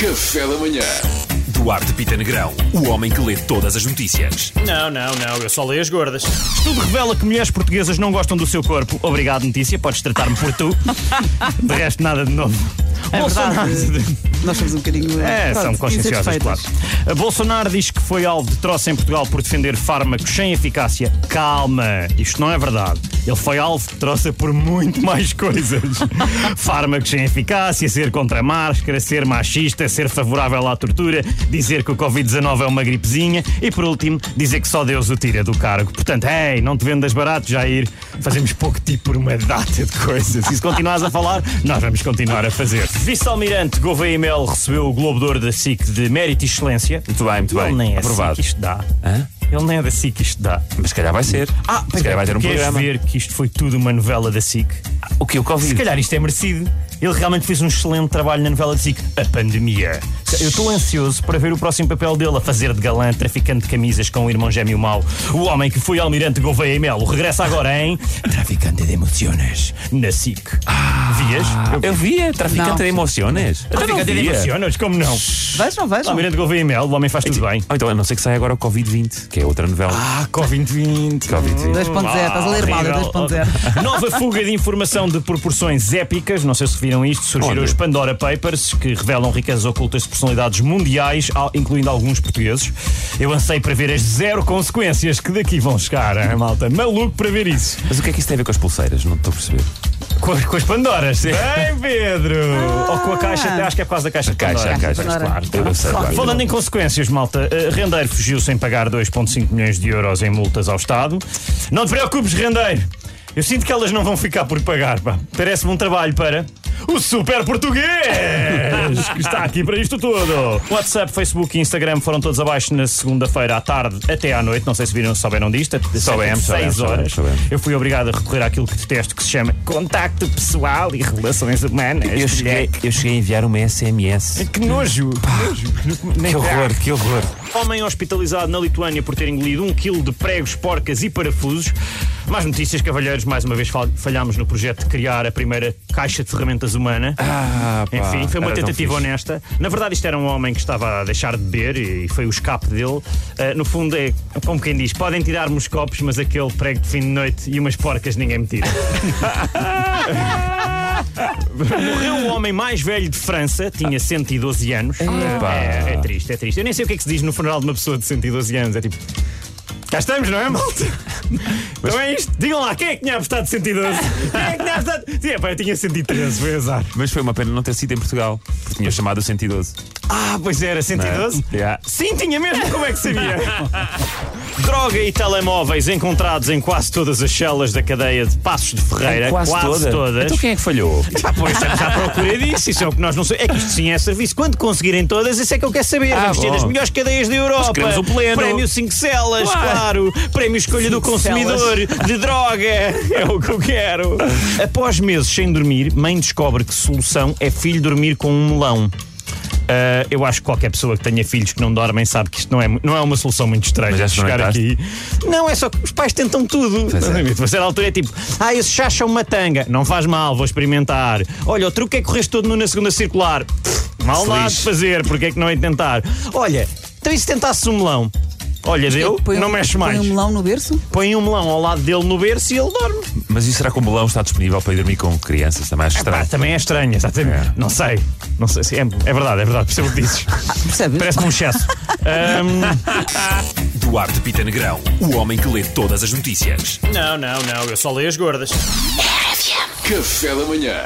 Café da manhã. Duarte Pita Negrão, o homem que lê todas as notícias. Não, não, não, eu só leio as gordas. Estudo revela que mulheres portuguesas não gostam do seu corpo. Obrigado, notícia, podes tratar-me por tu. De resto, nada de novo. É Bolsonaro- verdade. Nós somos um bocadinho. É, pronto, são conscienciosas, claro. Bolsonaro diz que foi alvo de troço em Portugal por defender fármacos sem eficácia. Calma, isto não é verdade. Ele foi alvo de troça por muito mais coisas. fármacos sem eficácia, ser contra a máscara, ser machista, ser favorável à tortura, dizer que o Covid-19 é uma gripezinha e, por último, dizer que só Deus o tira do cargo. Portanto, ei, não te vendas barato, Jair. Fazemos pouco tipo por uma data de coisas. E se continuares a falar, nós vamos continuar a fazer. Vice-almirante Gouveia Mel recebeu o Globo de Ouro da SIC de Mérito e Excelência. Muito bem, muito Ele bem. nem é Aprovado. SIC, isto dá. Hã? Ele nem é da SIC, isto dá. Mas se calhar vai ser. Ah, se calhar vai ter um Queres programa. ver que isto foi tudo uma novela da SIC? O que? O Se Covid? calhar isto é merecido. Ele realmente fez um excelente trabalho na novela de SIC, A Pandemia. Eu estou ansioso para ver o próximo papel dele a fazer de galã, traficante de camisas com o irmão gêmeo mau. O homem que foi almirante Gouveia e Melo regressa agora em Traficante de Emociones, na SIC. Vias? Eu via Traficante Não. de Emociones. Eu Traficante de. Emociones, como não? Vejam, vejam. Almirante Gouveia e Melo, o homem faz tudo bem. Ou então, a não ser que saia agora o Covid-20, que é outra novela. Ah, Covid-20. Covid-20. 2.0, estás a ler mal, é 2.0. Nova fuga de informação de proporções épicas, não sei se viram isto, surgiram Onde? os Pandora Papers, que revelam riquezas ocultas de personalidades mundiais, al- incluindo alguns portugueses. Eu ansei para ver as zero consequências que daqui vão chegar, hein, malta. Maluco para ver isso. Mas o que é que isso tem a ver com as pulseiras? Não estou a perceber. Com, com as Pandoras. Ei, Pedro! Ou com a caixa, até acho que é quase a caixa de Caixa, Pandora. a caixa. Pandora. Claro. Sei, claro. Falando em consequências, malta, eh, Rendeiro fugiu sem pagar 2,5 milhões de euros em multas ao Estado. Não te preocupes, Rendeiro. Eu sinto que elas não vão ficar por pagar, pá. Parece-me um trabalho para o super português que está aqui para isto tudo. WhatsApp, Facebook e Instagram foram todos abaixo na segunda-feira à tarde até à noite. Não sei se viram, souberam disto. Soubemos, 6 soubemos, horas. soubemos. Eu fui obrigado a recorrer àquilo que detesto que se chama contacto pessoal e relações humanas. Eu cheguei, eu cheguei a enviar uma SMS. Que nojo! Que nojo! Que horror, que horror. Homem hospitalizado na Lituânia por ter engolido um quilo de pregos, porcas e parafusos. Mais notícias, cavalheiros. Mais uma vez fal- falhámos no projeto de criar a primeira caixa de ferramentas humana. Ah, pá, Enfim, foi uma tentativa honesta. Na verdade, isto era um homem que estava a deixar de beber e foi o escape dele. Ah, no fundo, é como quem diz: podem tirar-me os copos, mas aquele prego de fim de noite e umas porcas ninguém me tira. Morreu o homem mais velho de França, tinha 112 anos. É, é triste, é triste. Eu nem sei o que é que se diz no funeral de uma pessoa de 112 anos. É tipo. Cá estamos, não é, malta? Então é isto. Digam lá, quem é que tinha apostado 112? Quem é que tinha apostado? Sim, é, pá, eu tinha 113, foi azar. Mas foi uma pena não ter sido em Portugal, porque tinha chamado o 112. Ah, pois era, 112? Não é? Yeah. Sim, tinha mesmo, como é que sabia? Droga e telemóveis encontrados em quase todas as celas da cadeia de Passos de Ferreira. Quase, toda. todas. Então quem é que falhou? Pá, pois estamos à procura disso. Isso é o que nós não sabemos. É que isto sim é serviço. Quando conseguirem todas, isso é que eu quero saber. Ah, Vamos ter bom. as melhores cadeias da Europa. queremos o pleno. Prémio 5 celas, claro. Prémio escolha do Cinco consumidor de droga. É o que eu quero. Após meses sem dormir, mãe descobre que solução é filho dormir com um melão. Ah, eu acho que qualquer pessoa que tenha filhos que não dormem sabe que isto não é, não é uma solução muito estranha. Mas chegar experimentaste? aqui. Não, é só que os pais tentam tudo. Pois é. A certa altura é tipo, ah, esse chacha uma tanga. Não faz mal, vou experimentar. Olha, o truque é correr todo nu na segunda circular. Pff, mal lixe. de fazer, porque é que não é tentar? Olha, então e se tentasse um melão? Olha, deu, Põe não um- mexe mais. Põe um melão no berço? Põe um melão ao lado dele no berço e ele dorme. Mas isso será que o melão está disponível para ir dormir com crianças? Também acho Pá, estranho. também é estranho, exatamente. É. Não sei. Não sei se é, é verdade, é verdade, percebo o que dizes. Percebes? Parece-me um excesso. Ahm, Duarte Pita Negrão, o homem que lê todas as notícias. não, não, não, eu só leio as gordas. Café da manhã.